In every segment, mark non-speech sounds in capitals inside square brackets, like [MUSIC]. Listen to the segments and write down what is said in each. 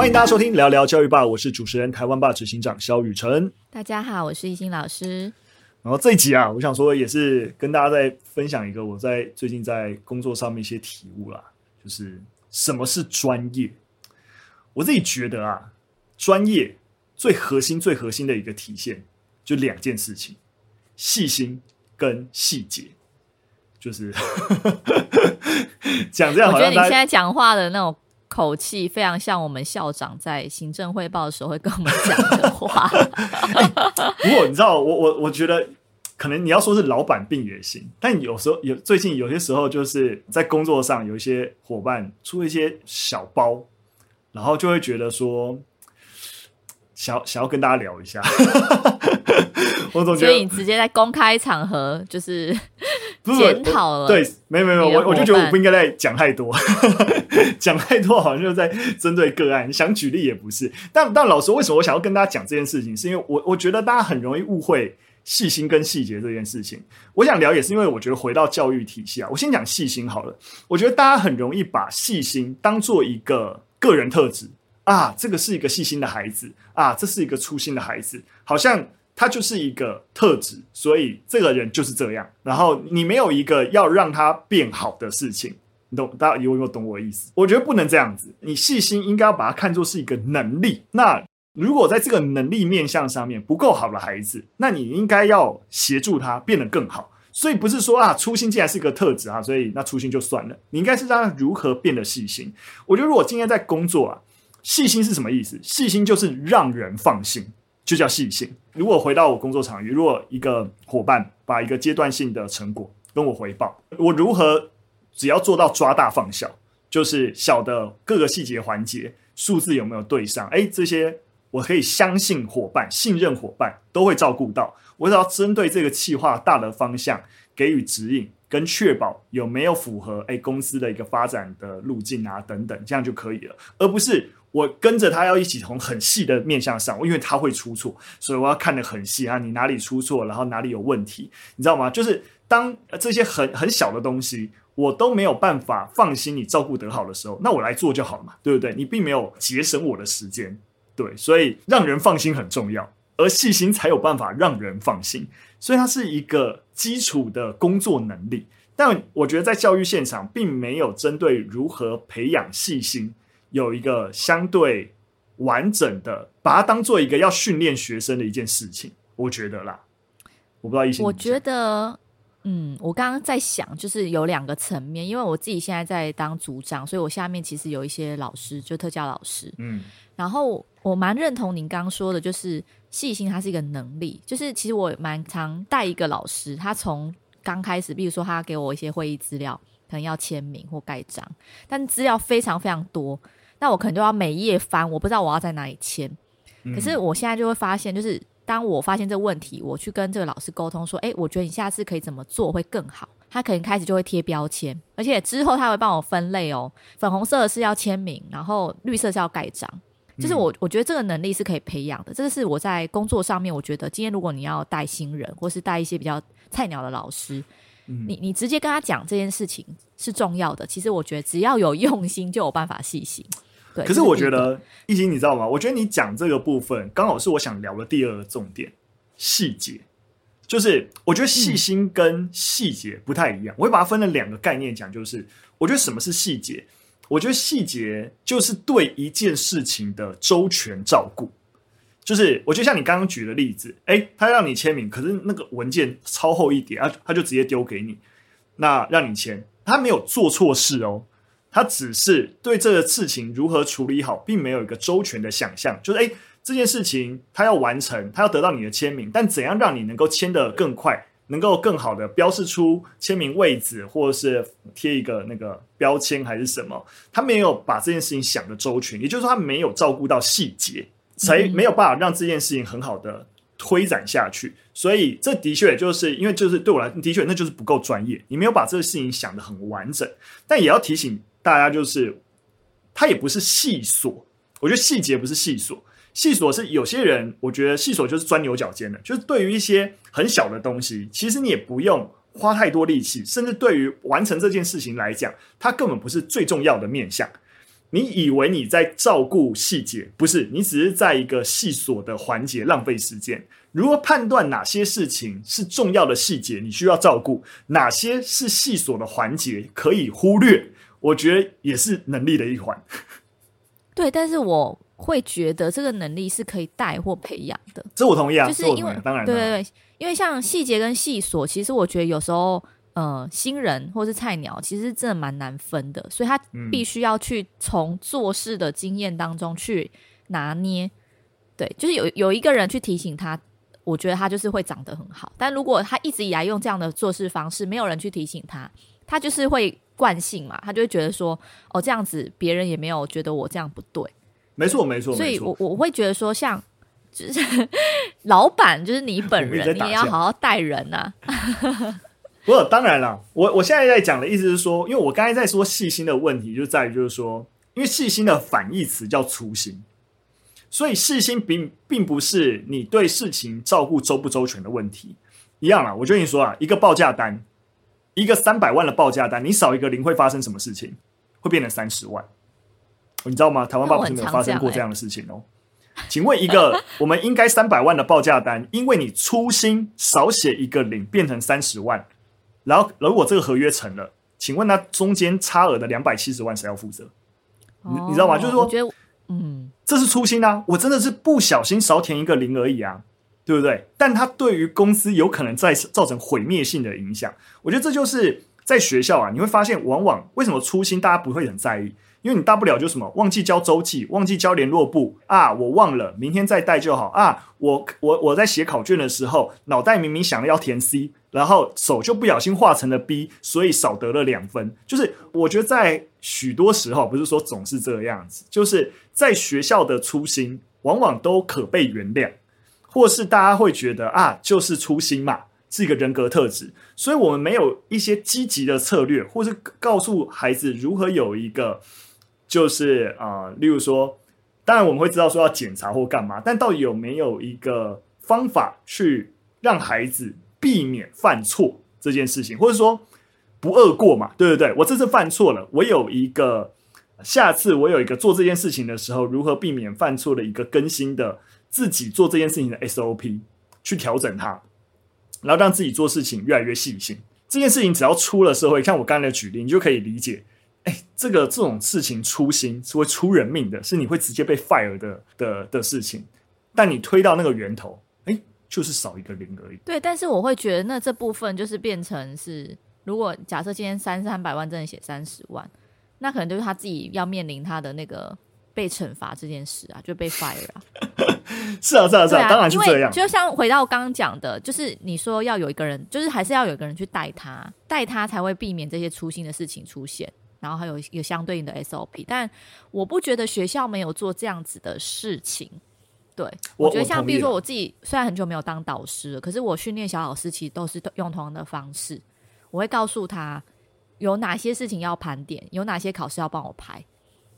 欢迎大家收听聊聊教育吧，我是主持人台湾霸执行长萧雨辰。大家好，我是一心老师。然后这一集啊，我想说也是跟大家在分享一个我在最近在工作上面一些体悟啦，就是什么是专业。我自己觉得啊，专业最核心、最核心的一个体现，就两件事情：细心跟细节。就是 [LAUGHS] 讲这样，我觉得你现在讲话的那种口气，非常像我们校长在行政汇报的时候会跟我们讲的话。[LAUGHS] 不过你知道，我我我觉得，可能你要说是老板病也行，但有时候有最近有些时候，就是在工作上有一些伙伴出一些小包，然后就会觉得说，想想要跟大家聊一下。[LAUGHS] 我总觉得，所以你直接在公开场合就是。检讨了，对，没有没有，我我就觉得我不应该再讲太多，[LAUGHS] 讲太多好像就在针对个案，想举例也不是。但但老师，为什么我想要跟大家讲这件事情？是因为我我觉得大家很容易误会细心跟细节这件事情。我想聊也是因为我觉得回到教育体系啊，我先讲细心好了。我觉得大家很容易把细心当做一个个人特质啊，这个是一个细心的孩子啊，这是一个粗心的孩子，好像。他就是一个特质，所以这个人就是这样。然后你没有一个要让他变好的事情，你懂？大家有没有懂我的意思？我觉得不能这样子。你细心应该要把它看作是一个能力。那如果在这个能力面向上面不够好的孩子，那你应该要协助他变得更好。所以不是说啊，粗心既然是一个特质啊，所以那粗心就算了。你应该是让他如何变得细心。我觉得如果今天在工作啊，细心是什么意思？细心就是让人放心。就叫细心。如果回到我工作场域，如果一个伙伴把一个阶段性的成果跟我回报，我如何只要做到抓大放小，就是小的各个细节环节数字有没有对上？诶，这些我可以相信伙伴、信任伙伴都会照顾到。我只要针对这个企划大的方向给予指引，跟确保有没有符合诶公司的一个发展的路径啊等等，这样就可以了，而不是。我跟着他要一起从很细的面向上，因为他会出错，所以我要看得很细啊。你哪里出错，然后哪里有问题，你知道吗？就是当这些很很小的东西我都没有办法放心你照顾得好的时候，那我来做就好了嘛，对不对？你并没有节省我的时间，对，所以让人放心很重要，而细心才有办法让人放心，所以它是一个基础的工作能力。但我觉得在教育现场，并没有针对如何培养细心。有一个相对完整的，把它当做一个要训练学生的一件事情，我觉得啦。我不知道一心，我觉得，嗯，我刚刚在想，就是有两个层面，因为我自己现在在当组长，所以我下面其实有一些老师，就特教老师，嗯，然后我蛮认同您刚刚说的，就是细心，它是一个能力，就是其实我蛮常带一个老师，他从刚开始，比如说他给我一些会议资料，可能要签名或盖章，但资料非常非常多。那我可能就要每页翻，我不知道我要在哪里签。嗯。可是我现在就会发现，就是当我发现这个问题，我去跟这个老师沟通说：“诶，我觉得你下次可以怎么做会更好。”他可能开始就会贴标签，而且之后他会帮我分类哦。粉红色的是要签名，然后绿色是要盖章。就是我我觉得这个能力是可以培养的。这个是我在工作上面，我觉得今天如果你要带新人，或是带一些比较菜鸟的老师，你你直接跟他讲这件事情是重要的。其实我觉得只要有用心，就有办法细心。对，可是我觉得懿心，你知道吗？我觉得你讲这个部分刚好是我想聊的第二个重点，细节。就是我觉得细心跟细节不太一样，我会把它分了两个概念讲。就是我觉得什么是细节？我觉得细节就是对一件事情的周全照顾。就是我觉得像你刚刚举的例子，诶，他让你签名，可是那个文件超厚一点，他他就直接丢给你，那让你签，他没有做错事哦。他只是对这个事情如何处理好，并没有一个周全的想象。就是，诶，这件事情他要完成，他要得到你的签名，但怎样让你能够签得更快，能够更好的标示出签名位置，或者是贴一个那个标签，还是什么？他没有把这件事情想得周全，也就是说，他没有照顾到细节，才没有办法让这件事情很好的推展下去。所以，这的确就是因为，就是对我来，的确那就是不够专业，你没有把这个事情想得很完整。但也要提醒。大家就是，他也不是细琐，我觉得细节不是细琐，细琐是有些人，我觉得细琐就是钻牛角尖的，就是对于一些很小的东西，其实你也不用花太多力气，甚至对于完成这件事情来讲，它根本不是最重要的面向。你以为你在照顾细节，不是，你只是在一个细琐的环节浪费时间。如何判断哪些事情是重要的细节，你需要照顾；哪些是细琐的环节可以忽略？我觉得也是能力的一环。对，但是我会觉得这个能力是可以带或培养的。这我同意啊，就是因为当然，对对对，因为像细节跟细琐，其实我觉得有时候。呃，新人或是菜鸟，其实真的蛮难分的，所以他必须要去从做事的经验当中去拿捏。对，就是有有一个人去提醒他，我觉得他就是会长得很好。但如果他一直以来用这样的做事方式，没有人去提醒他，他就是会惯性嘛，他就会觉得说，哦，这样子别人也没有觉得我这样不对。没错，没错。所以我我会觉得说，像就是 [LAUGHS] 老板，就是你本人，[LAUGHS] 你也要好好待人啊。[LAUGHS] 不过当然了，我我现在在讲的意思是说，因为我刚才在说细心的问题，就在于就是说，因为细心的反义词叫粗心，所以细心并并不是你对事情照顾周不周全的问题。一样啦，我就跟你说啊，一个报价单，一个三百万的报价单，你少一个零会发生什么事情？会变成三十万，你知道吗？台湾爸爸是没有发生过这样的事情哦。请问一个 [LAUGHS] 我们应该三百万的报价单，因为你粗心少写一个零，变成三十万。然后，如果这个合约成了，请问那中间差额的两百七十万谁要负责？你、哦、你知道吗？就是说，嗯，这是粗心啊，我真的是不小心少填一个零而已啊，对不对？但它对于公司有可能再造成毁灭性的影响。我觉得这就是在学校啊，你会发现，往往为什么粗心大家不会很在意？因为你大不了就什么忘记交周记，忘记交联络簿啊，我忘了，明天再带就好啊。我 [LAUGHS] 我我在写考卷的时候，脑袋明明想要填 C。然后手就不小心画成了 B，所以少得了两分。就是我觉得在许多时候，不是说总是这个样子，就是在学校的粗心往往都可被原谅，或是大家会觉得啊，就是粗心嘛，是一个人格特质。所以我们没有一些积极的策略，或是告诉孩子如何有一个，就是啊、例如说，当然我们会知道说要检查或干嘛，但到底有没有一个方法去让孩子避免犯错这件事情，或者说不恶过嘛，对不对？我这次犯错了，我有一个下次我有一个做这件事情的时候如何避免犯错的一个更新的自己做这件事情的 SOP 去调整它，然后让自己做事情越来越细心。这件事情只要出了社会，像我刚才的举例，你就可以理解，哎，这个这种事情粗心是会出人命的，是你会直接被 fire 的的的事情。但你推到那个源头。哎就是少一个零而已。对，但是我会觉得，那这部分就是变成是，如果假设今天三三百万真的写三十万，那可能就是他自己要面临他的那个被惩罚这件事啊，就被 fire 啊。[LAUGHS] 是啊，是啊，是啊，当然是这样。就像回到刚刚讲的，就是你说要有一个人，就是还是要有一个人去带他，带他才会避免这些粗心的事情出现，然后还有一个相对应的 SOP。但我不觉得学校没有做这样子的事情。对，我，我觉得像比如说我自己，虽然很久没有当导师了，可是我训练小老师其实都是用同样的方式。我会告诉他有哪些事情要盘点，有哪些考试要帮我排，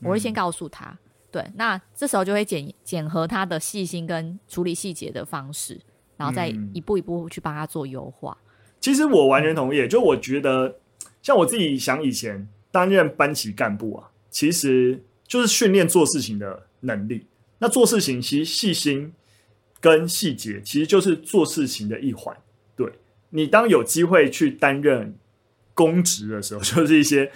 我会先告诉他。嗯、对，那这时候就会检检核他的细心跟处理细节的方式，然后再一步一步去帮他做优化。其实我完全同意，就我觉得像我自己想以前担任班级干部啊，其实就是训练做事情的能力。那做事情其实细心跟细节其实就是做事情的一环。对，你当有机会去担任公职的时候，[LAUGHS] 就是一些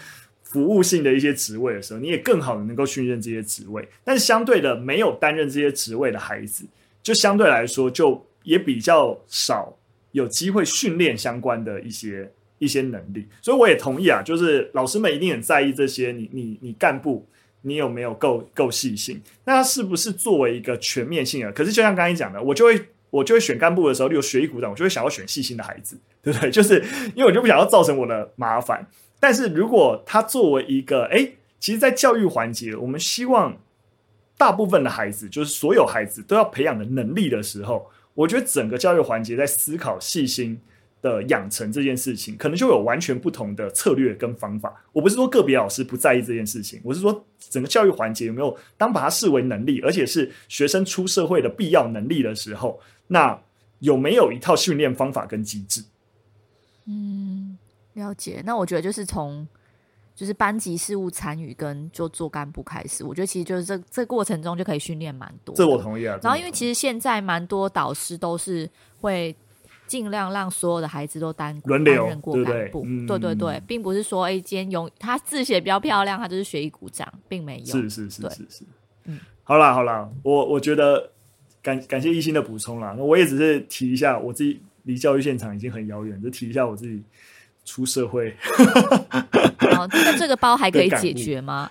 服务性的一些职位的时候，你也更好的能够训练这些职位。但是相对的，没有担任这些职位的孩子，就相对来说就也比较少有机会训练相关的一些一些能力。所以我也同意啊，就是老师们一定很在意这些。你你你干部。你有没有够够细心？那他是不是作为一个全面性的？可是就像刚才讲的，我就会我就会选干部的时候，例如学艺股长，我就会想要选细心的孩子，对不对？就是因为我就不想要造成我的麻烦。但是如果他作为一个，诶，其实，在教育环节，我们希望大部分的孩子，就是所有孩子都要培养的能力的时候，我觉得整个教育环节在思考细心的养成这件事情，可能就有完全不同的策略跟方法。我不是说个别老师不在意这件事情，我是说整个教育环节有没有当把它视为能力，而且是学生出社会的必要能力的时候，那有没有一套训练方法跟机制？嗯，了解。那我觉得就是从就是班级事务参与跟就做干部开始，我觉得其实就是这这过程中就可以训练蛮多。这我同意啊。然后因为其实现在蛮多导师都是会尽量让所有的孩子都担轮流担任过干部，对对，嗯、对对对，并不是说哎，今天永他字写比较漂亮，他就是学艺鼓掌，并没有。是是是是是，嗯，好啦好啦，我我觉得感感谢一心的补充啦，那我也只是提一下，我自己离教育现场已经很遥远，就提一下我自己。出社会，[LAUGHS] 哦，那这个包还可以解决吗？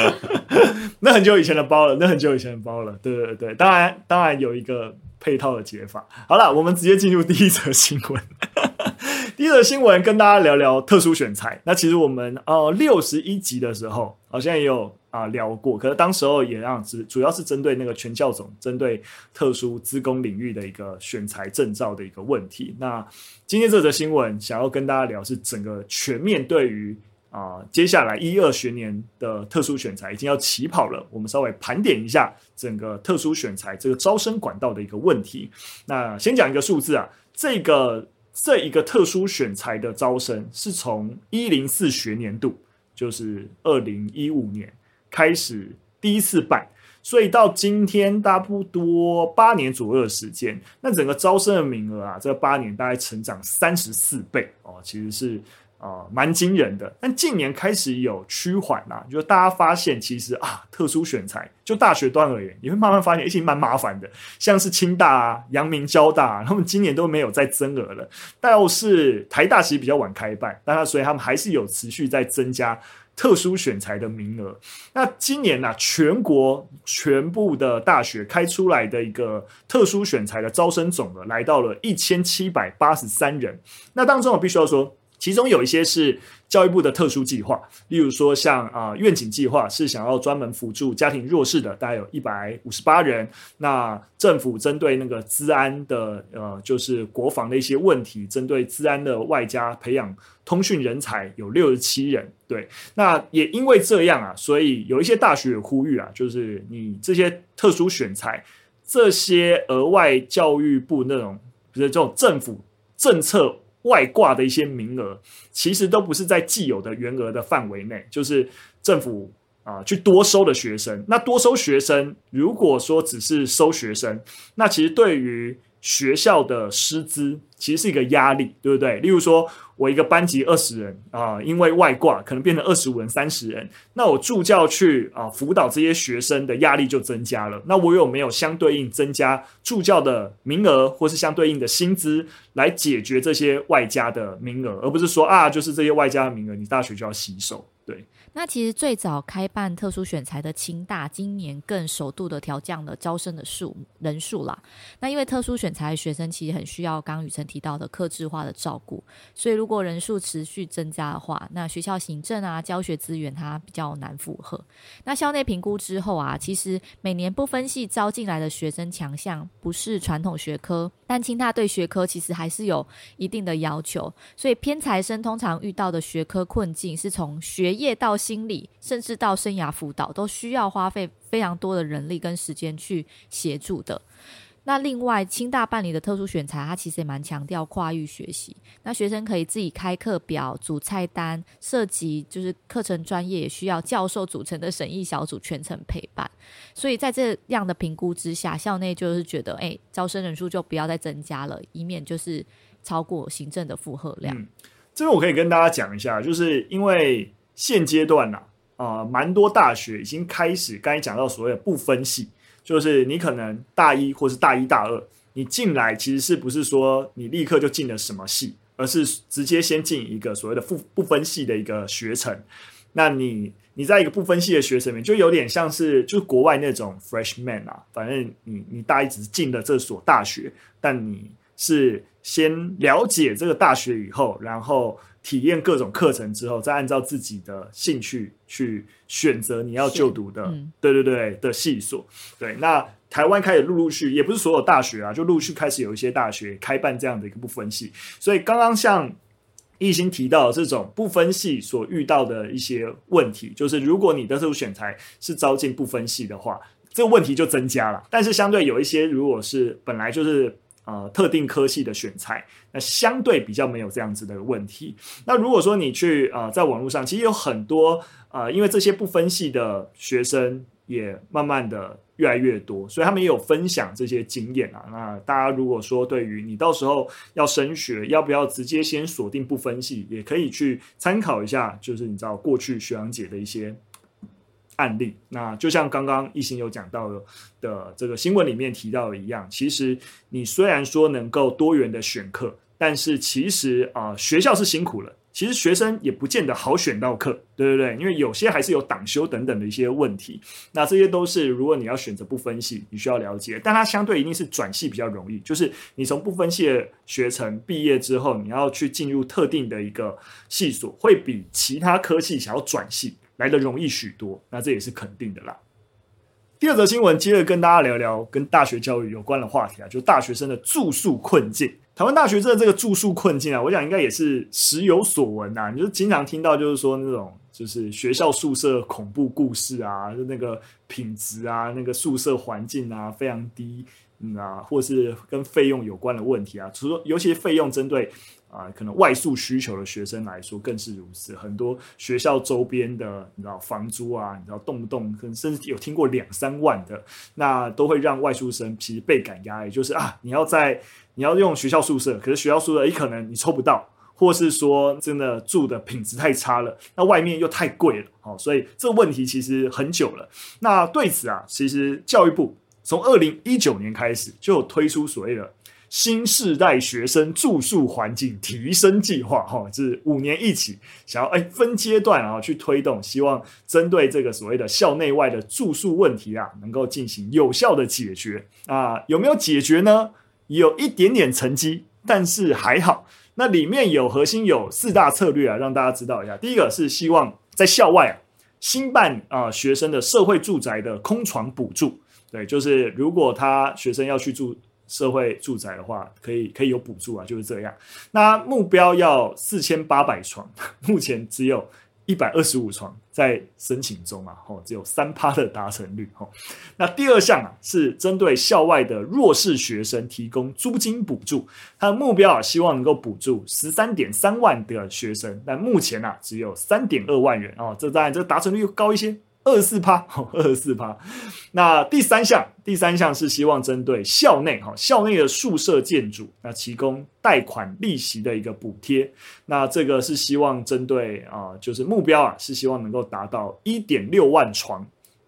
[LAUGHS] 那很久以前的包了，那很久以前的包了。对对对，当然当然有一个配套的解法。好了，我们直接进入第一则新闻。第一则新闻跟大家聊聊特殊选材。那其实我们哦六十一集的时候，好像也有。啊，聊过，可是当时候也让只主要是针对那个全教总，针对特殊资工领域的一个选才证照的一个问题。那今天这则新闻想要跟大家聊是整个全面对于啊接下来一二学年的特殊选才已经要起跑了，我们稍微盘点一下整个特殊选才这个招生管道的一个问题。那先讲一个数字啊，这个这一个特殊选才的招生是从一零四学年度，就是二零一五年。开始第一次办，所以到今天差不多八年左右的时间，那整个招生的名额啊，这八年大概成长三十四倍哦，其实是啊蛮惊人的。但近年开始有趋缓啦，就是大家发现其实啊，特殊选才就大学端而言，你会慢慢发现，已经蛮麻烦的。像是清大啊、阳明交大啊，[LAUGHS] 他们今年都没有再增额了，倒是台大其实比较晚开办，但他所以他们还是有持续在增加。特殊选材的名额，那今年呢、全国全部的大学开出来的一个特殊选材的招生总额来到了一千七百八十三人。那当中我必须要说，其中有一些是教育部的特殊计划，例如说像啊愿景计划是想要专门辅助家庭弱势的，大概有一百五十八人。那政府针对那个资安的呃，就是国防的一些问题，针对资安的外加培养通讯人才有六十七人。对，那也因为这样啊，所以有一些大学也呼吁啊，就是你这些特殊选才，这些额外教育部那种，就是这种政府政策。外挂的一些名额，其实都不是在既有的员额的范围内，就是政府啊、去多收的学生。那多收学生，如果说只是收学生，那其实对于学校的师资其实是一个压力，对不对？例如说。我一个班级二十人啊、因为外挂可能变成二十五人、三十人，那我助教去啊、辅导这些学生的压力就增加了。那我有没有相对应增加助教的名额，或是相对应的薪资来解决这些外加的名额，而不是说啊，就是这些外加的名额，你大学就要吸收，对。那其实最早开办特殊选才的清大，今年更首度的调降了招生的数人数啦。那因为特殊选才的学生其实很需要刚刚宇辰提到的克制化的照顾，所以如果人数持续增加的话，那学校行政啊、教学资源它比较难负荷。那校内评估之后啊，其实每年不分系招进来的学生强项不是传统学科，但清他对学科其实还是有一定的要求，所以偏才生通常遇到的学科困境是从学业到心理，甚至到生涯辅导，都需要花费非常多的人力跟时间去协助的。那另外，清大办理的特殊选才，它其实也蛮强调跨域学习。那学生可以自己开课表、组菜单，涉及就是课程专业，也需要教授组成的审议小组全程陪伴。所以在这样的评估之下，校内就是觉得，哎，招生人数就不要再增加了，以免就是超过行政的负荷量。这边我可以跟大家讲一下，就是因为。现阶段呐，啊，蛮多大学已经开始，刚才讲到所谓的不分系，就是你可能大一或是大一大二，你进来其实是不是说你立刻就进了什么系，而是直接先进一个所谓的不不分系的一个学程。那你你在一个不分系的学程里面，就有点像是就是国外那种 freshman 啊，反正你你大一只是进了这所大学，但你是先了解这个大学以后，然后。体验各种课程之后，再按照自己的兴趣去选择你要就读的，嗯、对对对的系所。对，那台湾开始陆陆续，也不是所有大学啊，就陆续开始有一些大学开办这样的一个不分系。所以刚刚像艺兴提到的这种不分系所遇到的一些问题，就是如果你的特殊选材是招进不分系的话，这个问题就增加了。但是相对有一些，如果是本来就是。呃特定科系的选材，那相对比较没有这样子的问题。那如果说你去呃在网络上，其实有很多呃，因为这些不分系的学生也慢慢的。越来越多，所以他们也有分享这些经验啊。那大家如果说对于你到时候要升学，要不要直接先锁定不分系，也可以去参考一下。就是你知道过去学长姐的一些案例。那就像刚刚亦欣有讲到的的这个新闻里面提到的一样，其实你虽然说能够多元的选课，但是其实啊、学校是辛苦了。其实学生也不见得好选到课，对对对，因为有些还是有党修等等的一些问题。那这些都是如果你要选择不分系，你需要了解。但它相对一定是转系比较容易，就是你从不分系的学程毕业之后，你要去进入特定的一个系所，会比其他科系想要转系来的容易许多。那这也是肯定的啦。第二则新闻，接着跟大家聊聊跟大学教育有关的话题啊，就是大学生的住宿困境。台湾大学生的这个住宿困境啊，我想应该也是时有所闻呐。你就经常听到，就是说那种就是学校宿舍恐怖故事啊，就那个品质啊，那个宿舍环境啊非常低，嗯啊，或是跟费用有关的问题啊。除了尤其费用针对啊可能外宿需求的学生来说更是如此。很多学校周边的你知道房租啊，你知道动不动可能甚至有听过两三万的，那都会让外宿生其实倍感压力。就是啊，你要在你要用学校宿舍，可是学校宿舍也可能你抽不到，或是说真的住的品质太差了，那外面又太贵了，哦，所以这个问题其实很久了。那对此啊，其实教育部从二零一九年开始就有推出所谓的新世代学生住宿环境提升计划，哈，就是五年一起，想要哎分阶段啊去推动，希望针对这个所谓的校内外的住宿问题啊，能够进行有效的解决啊，有没有解决呢？有一点点成绩，但是还好。那里面有核心有四大策略啊，让大家知道一下。第一个是希望在校外啊，兴办啊学生的社会住宅的空床补助。对，就是如果他学生要去住社会住宅的话，可以可以有补助啊，就是这样。那目标要四千八百床，[LAUGHS] 目前只有。一百二十五床在申请中啊，吼，只有三趴的达成率，吼。那第二项啊，是针对校外的弱势学生提供租金补助，它的目标啊，希望能够补助十三点三万的学生，但目前啊，只有三点二万人哦，这当然这达成率又高一些。二十四趴，二十四趴。那第三项，第三项是希望针对校内哈校内的宿舍建筑，那提供贷款利息的一个补贴。那这个是希望针对啊，就是目标啊，是希望能够达到一点六万床。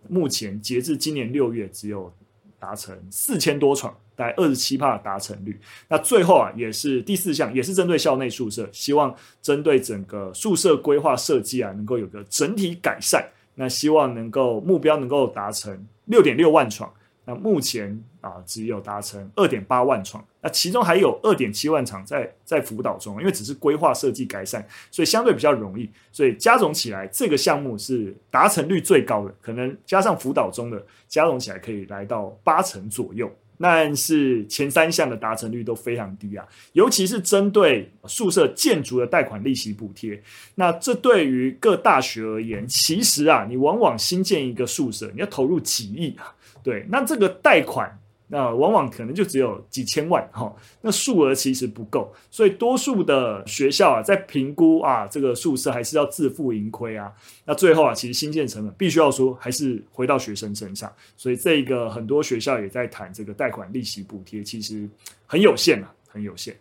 目前截至今年六月，只有达成四千多床，大概二十七趴达成率。那最后啊，也是第四项，也是针对校内宿舍，希望针对整个宿舍规划设计啊，能够有个整体改善。那希望能够目标能够达成六点六万床，那目前啊只有达成二点八万床，那其中还有二点七万床在在辅导中，因为只是规划设计改善，所以相对比较容易，所以加总起来这个项目是达成率最高的，可能加上辅导中的加总起来可以来到八成左右。但是前三项的达成率都非常低啊，尤其是针对宿舍建筑的贷款利息补贴，那这对于各大学而言，其实啊，你往往新建一个宿舍，你要投入几亿啊，对，那这个贷款。那往往可能就只有几千万哈，那数额其实不够，所以多数的学校啊，在评估啊，这个宿舍还是要自负盈亏啊。那最后啊，其实新建成本必须要说还是回到学生身上，所以这个很多学校也在谈这个贷款利息补贴，其实很有限啊，很有限。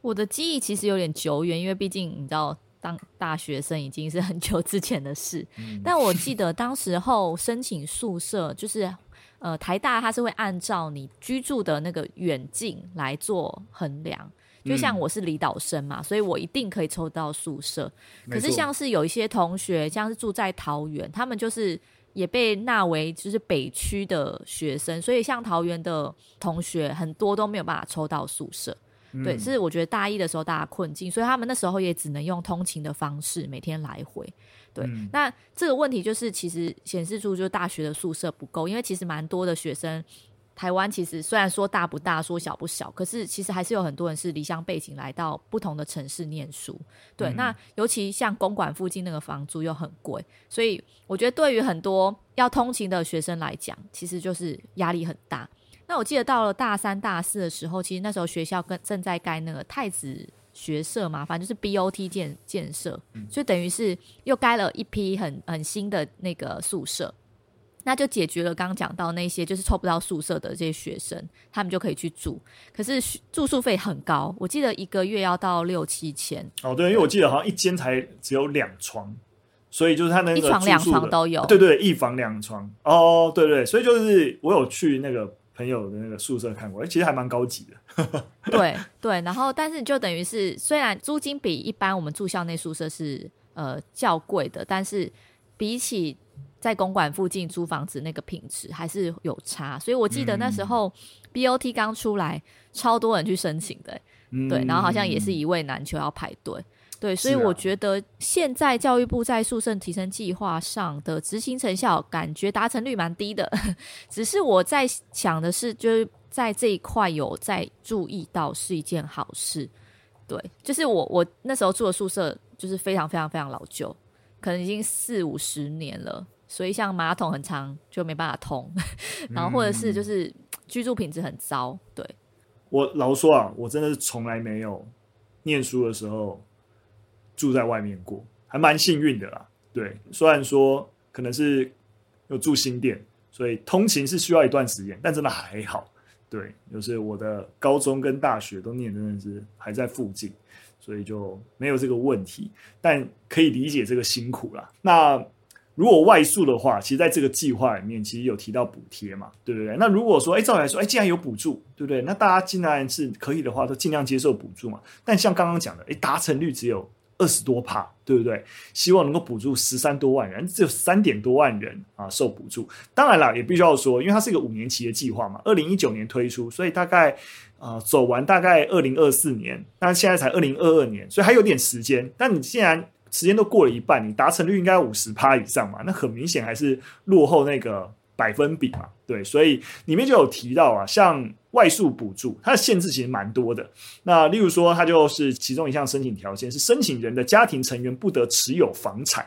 我的记忆其实有点久远，因为毕竟你知道，当大学生已经是很久之前的事。嗯、但我记得当时候申请宿舍就是。呃，台大它是会按照你居住的那个远近来做衡量，就像我是离岛生嘛，嗯、所以我一定可以抽到宿舍。可是像是有一些同学，像是住在桃园，他们就是也被纳为就是北区的学生，所以像桃园的同学很多都没有办法抽到宿舍。嗯、对，是我觉得大一的时候大家困境，所以他们那时候也只能用通勤的方式每天来回。对，嗯、那这个问题就是其实显示出就是大学的宿舍不够，因为其实蛮多的学生，台湾其实虽然说大不大，说小不小，可是其实还是有很多人是离乡背景来到不同的城市念书。对，嗯、那尤其像公馆附近那个房租又很贵，所以我觉得对于很多要通勤的学生来讲，其实就是压力很大。那我记得到了大三、大四的时候，其实那时候学校跟正在盖那个太子学社嘛，反正就是 BOT 建建设，所以等于是又盖了一批很很新的那个宿舍。那就解决了刚刚讲到那些就是凑不到宿舍的这些学生，他们就可以去住。可是住宿费很高，我记得一个月要到六七千。哦，对，因为我记得好像一间才只有两床，所以就是他那个一床两床都有。对对，一房两床。哦，对对，所以就是我有去那个朋友的那个宿舍看过，其实还蛮高级的。对 [LAUGHS] [LAUGHS] 对，然后但是就等于是虽然租金比一般我们住校内宿舍是呃较贵的，但是比起。在公馆附近租房子，那个品质还是有差，所以我记得那时候 BOT 刚出来，嗯、超多人去申请的，嗯、对，然后好像也是一位难求，要排队，对，所以我觉得现在教育部在宿舍提升计划上的执行成效，感觉达成率蛮低的，只是我在想的是，就是在这一块有在注意到是一件好事，对，就是我我那时候住的宿舍就是非常非常非常老旧，可能已经四五十年了。所以像马桶很长就没办法通，[LAUGHS] 然后或者是就是居住品质很糟。对，我老说啊，我真的是从来没有念书的时候住在外面过，还蛮幸运的啦。对，虽然说可能是有住新店，所以通勤是需要一段时间，但真的还好。对，就是我的高中跟大学都念真的是还在附近，所以就没有这个问题。但可以理解这个辛苦啦。那。如果外宿的话，其实在这个计划里面，其实有提到补贴嘛，对不对？那如果说，哎，照理来说，哎，既然有补助，对不对？那大家既然是可以的话，都尽量接受补助嘛。但像刚刚讲的，哎，达成率只有二十多趴，对不对？希望能够补助十三多万人，只有三点多万人啊受补助。当然了，也必须要说，因为它是一个五年期的计划嘛，二零一九年推出，所以大概啊、走完大概二零二四年，但现在才二零二二年，所以还有点时间。但你既然时间都过了一半，你达成率应该五十趴以上嘛？那很明显还是落后那个百分比嘛？对，所以里面就有提到啊，像外宿补助，它的限制其实蛮多的。那例如说，它就是其中一项申请条件是申请人的家庭成员不得持有房产。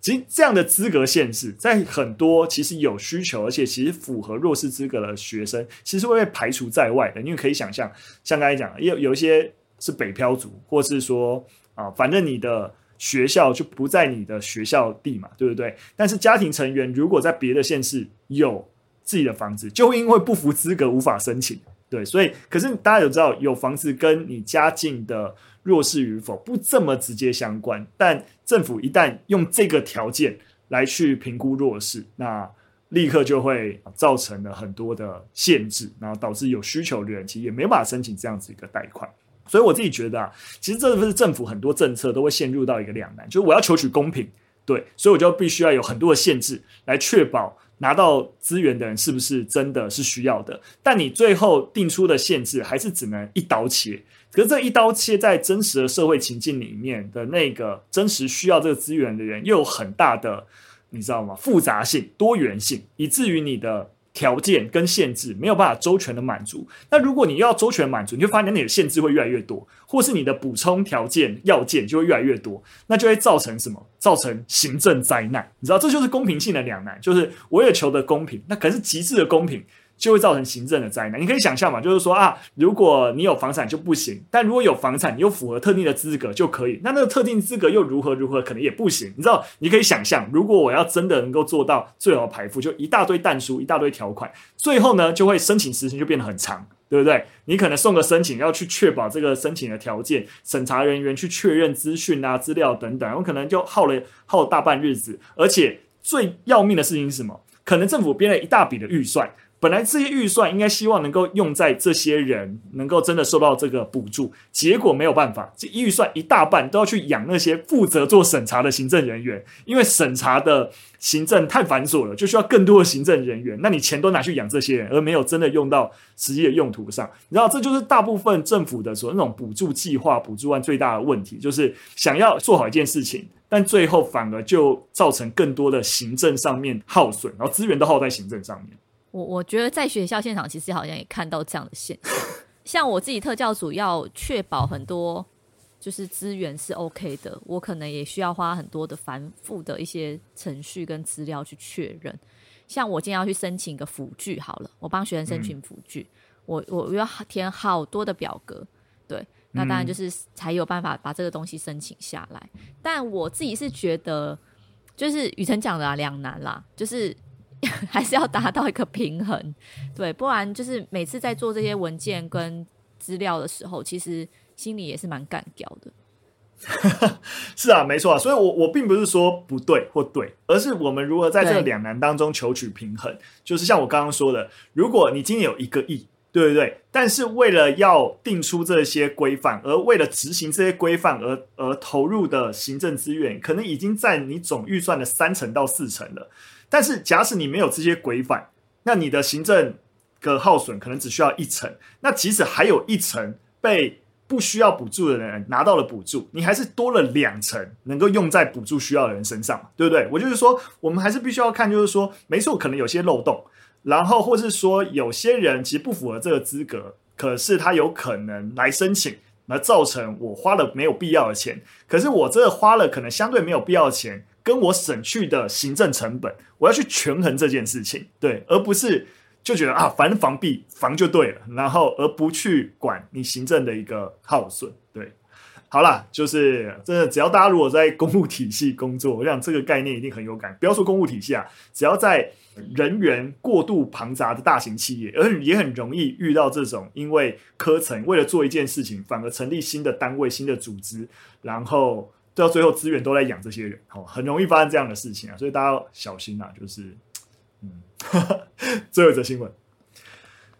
其实这样的资格限制，在很多其实有需求而且其实符合弱势资格的学生，其实会被排除在外的。因为可以想象，像刚才讲，有有一些是北漂族，或是说啊，反正你的。学校就不在你的学校地嘛，对不对？但是家庭成员如果在别的县市有自己的房子，就会因为不符资格无法申请。对，所以可是大家有知道，有房子跟你家境的弱势与否不这么直接相关。但政府一旦用这个条件来去评估弱势，那立刻就会造成了很多的限制，然后导致有需求的人其实也没办法申请这样子一个贷款。所以我自己觉得啊，其实这不是政府很多政策都会陷入到一个两难，就是我要求取公平，对，所以我就必须要有很多的限制来确保拿到资源的人是不是真的是需要的。但你最后定出的限制还是只能一刀切，可是这一刀切在真实的社会情境里面的那个真实需要这个资源的人又有很大的，你知道吗？复杂性、多元性，以至于你的。条件跟限制没有办法周全的满足，那如果你要周全满足，你就发现你的限制会越来越多，或是你的补充条件要件就会越来越多，那就会造成什么？造成行政灾难。你知道，这就是公平性的两难，就是我也求得公平，那可是极致的公平。就会造成行政的灾难。你可以想象嘛，就是说啊，如果你有房产就不行，但如果有房产，你又符合特定的资格就可以。那那个特定资格又如何如何，可能也不行。你知道，你可以想象，如果我要真的能够做到最好排付，就一大堆但书，一大堆条款，最后呢，就会申请时间就变得很长，对不对？你可能送个申请，要去确保这个申请的条件，审查人员去确认资讯啊、资料等等，我可能就耗了耗大半日子。而且最要命的事情是什么？可能政府编了一大笔的预算。本来这些预算应该希望能够用在这些人能够真的受到这个补助，结果没有办法，这预算一大半都要去养那些负责做审查的行政人员，因为审查的行政太繁琐了，就需要更多的行政人员。那你钱都拿去养这些人，而没有真的用到实际的用途上，你知道这就是大部分政府的所那种补助计划、补助案最大的问题，就是想要做好一件事情，但最后反而就造成更多的行政上面耗损，然后资源都耗在行政上面。我我觉得在学校现场其实好像也看到这样的现象，像我自己特教组要确保很多就是资源是 OK 的，我可能也需要花很多的繁复的一些程序跟资料去确认。像我今天要去申请一个辅具，好了，我帮学生申请辅具，嗯、我我要填好多的表格，对，那当然就是才有办法把这个东西申请下来。嗯、但我自己是觉得，就是雨辰讲的啊，两难啦，就是 [LAUGHS] 还是要达到一个平衡，对，不然就是每次在做这些文件跟资料的时候，其实心里也是蛮干掉的。[LAUGHS] 是啊，没错啊，所以我，我我并不是说不对或对，而是我们如何在这个两难当中求取平衡。就是像我刚刚说的，如果你今天有一个亿，对不对？但是为了要定出这些规范，而为了执行这些规范而而投入的行政资源，可能已经在你总预算的三成到四成了。但是，假使你没有这些规范，那你的行政的耗损可能只需要一成。那即使还有一成被不需要补助的人拿到了补助，你还是多了两成能够用在补助需要的人身上，对不对？我就是说，我们还是必须要看，就是说，没错，可能有些漏洞，然后或是说有些人其实不符合这个资格，可是他有可能来申请，而造成我花了没有必要的钱。可是我这花了可能相对没有必要的钱，跟我省去的行政成本，我要去权衡这件事情，对，而不是。就觉得啊，反正防弊防就对了，然后而不去管你行政的一个耗损。对，好啦，就是真的，只要大家如果在公务体系工作，我想这个概念一定很有感。不要说公务体系啊，只要在人员过度庞杂的大型企业，而也很容易遇到这种因为科层为了做一件事情，反而成立新的单位、新的组织，然后到最后资源都在养这些人，好，很容易发生这样的事情啊。所以大家要小心啊，就是。嗯，[LAUGHS] 最后一则新闻，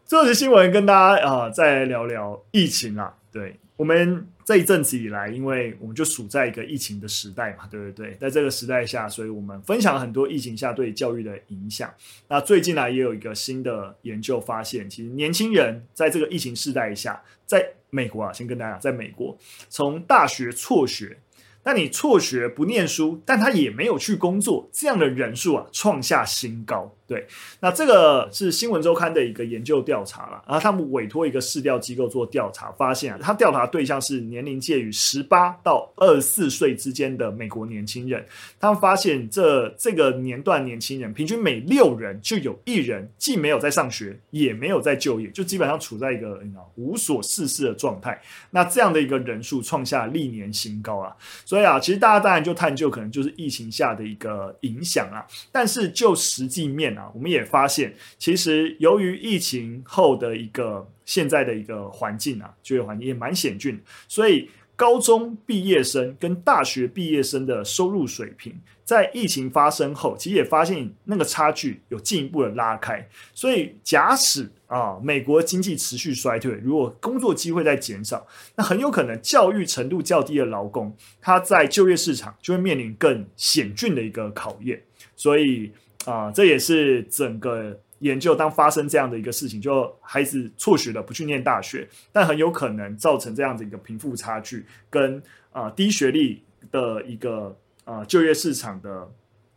最后一则新闻跟大家啊、再聊聊疫情啊。对，我们这一阵子以来，因为我们就处在一个疫情的时代嘛，对不对？在这个时代下，所以我们分享了很多疫情下对教育的影响。那最近呢也有一个新的研究发现，其实年轻人在这个疫情时代下，在美国啊，先跟大家讲，在美国从大学辍学。那你辍学不念书，但他也没有去工作，这样的人数啊创下新高。对，那这个是新闻周刊的一个研究调查了，然后他们委托一个市调机构做调查，发现啊，他调查对象是年龄介于十八到二十四岁之间的美国年轻人。他们发现这这个年段年轻人平均每六人就有一人既没有在上学，也没有在就业，就基本上处在一个无所事事的状态。那这样的一个人数创下历年新高啊！所以啊，其实大家当然就探究可能就是疫情下的一个影响啊，但是就实际面。啊我们也发现，其实由于疫情后的一个现在的一个环境啊，就业环境也蛮险峻，所以高中毕业生跟大学毕业生的收入水平，在疫情发生后，其实也发现那个差距有进一步的拉开。所以假使啊，美国经济持续衰退，如果工作机会在减少，那很有可能教育程度较低的劳工，他在就业市场就会面临更险峻的一个考验。所以。啊、呃，这也是整个研究，当发生这样的一个事情，就孩子辍学了，不去念大学，但很有可能造成这样的一个贫富差距，跟啊、低学历的一个啊、就业市场的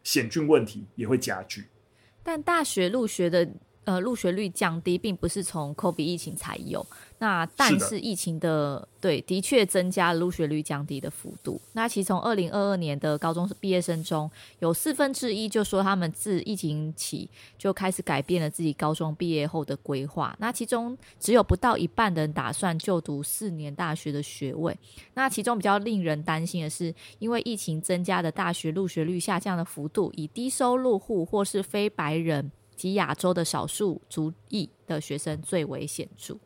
险峻问题也会加剧。但大学入学的呃入学率降低，并不是从 COVID 疫情才有。那但是疫情的，的对的确增加了入学率降低的幅度。那其实从二零二二年的高中毕业生中，有四分之一就说他们自疫情起就开始改变了自己高中毕业后的规划。那其中只有不到一半的人打算就读四年大学的学位。那其中比较令人担心的是，因为疫情增加的大学入学率下降的幅度，以低收入户或是非白人及亚洲的少数族裔的学生最为显著。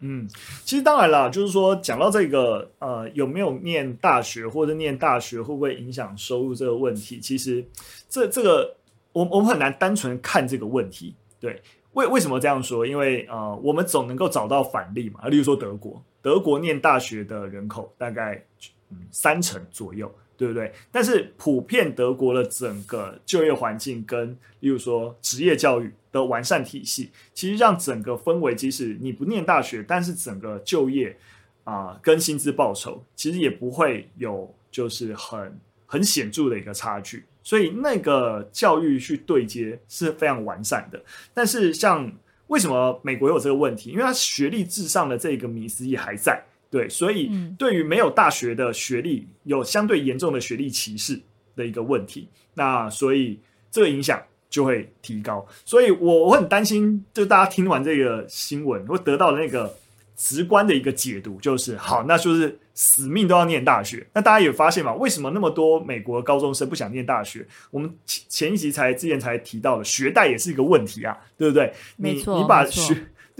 嗯，其实当然啦，就是说讲到这个，呃，有没有念大学或者念大学会不会影响收入这个问题，其实这这个我我们很难单纯看这个问题。对，为为什么这样说？因为呃，我们总能够找到反例嘛，例如说德国，德国念大学的人口大概嗯三成左右。对不对？但是普遍德国的整个就业环境跟，例如说职业教育的完善体系，其实让整个氛围，即使你不念大学，但是整个就业啊、跟薪资报酬，其实也不会有就是很很显著的一个差距。所以那个教育去对接是非常完善的。但是像为什么美国有这个问题？因为它学历至上的这个迷思也还在。对，所以对于没有大学的学历，有相对严重的学历歧视的一个问题。那所以这个影响就会提高。所以我我很担心，就大家听完这个新闻会得到的那个直观的一个解读，就是好，那就是死命都要念大学。那大家有发现吗？为什么那么多美国高中生不想念大学？我们前前一集才之前才提到了，学贷也是一个问题啊，对不对？你你把学。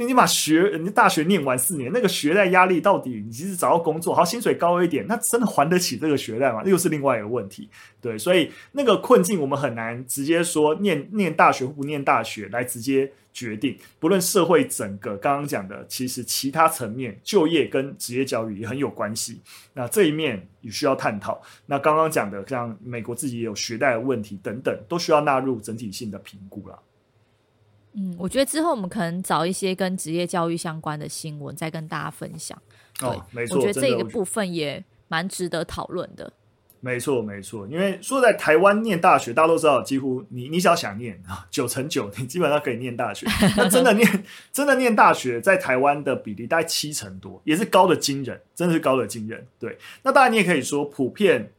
你把学，你大学念完四年，那个学贷压力到底，你其实找到工作，好薪水高一点，那真的还得起这个学贷吗？又是另外一个问题。对，所以那个困境我们很难直接说念念大学或不念大学来直接决定。不论社会整个刚刚讲的，其实其他层面就业跟职业教育也很有关系。那这一面也需要探讨。那刚刚讲的像美国自己也有学贷的问题等等，都需要纳入整体性的评估了。嗯，我觉得之后我们可能找一些跟职业教育相关的新闻，再跟大家分享。哦，没错，我觉得这个部分也蛮值得讨论的。没错，没错，因为说在台湾念大学，大家都知道，几乎你你只要想念啊，九成九你基本上可以念大学。[LAUGHS] 那真的念真的念大学，在台湾的比例大概七成多，也是高的惊人，真的是高的惊人。对，那当然你也可以说，普遍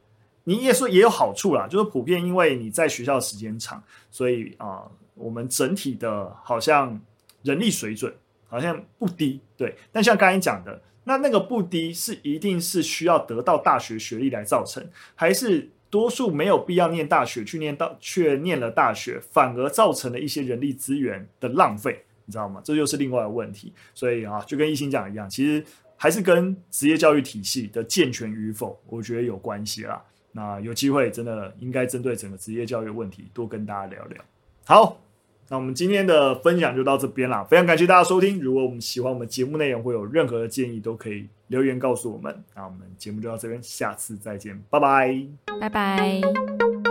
你也说也有好处啦，就是普遍因为你在学校时间长，所以啊。呃我们整体的好像人力水准好像不低，对。但像刚才讲的，那那个不低是一定是需要得到大学学历来造成，还是多数没有必要念大学去念到却念了大学，反而造成了一些人力资源的浪费，你知道吗？这就是另外一个问题。所以啊，就跟一心讲一样，其实还是跟职业教育体系的健全与否，我觉得有关系啦。那有机会真的应该针对整个职业教育问题多跟大家聊聊。好。那我们今天的分享就到这边啦，非常感谢大家收听。如果我们喜欢我们节目内容，会有任何的建议，都可以留言告诉我们。那我们节目就到这边，下次再见，拜拜，拜拜。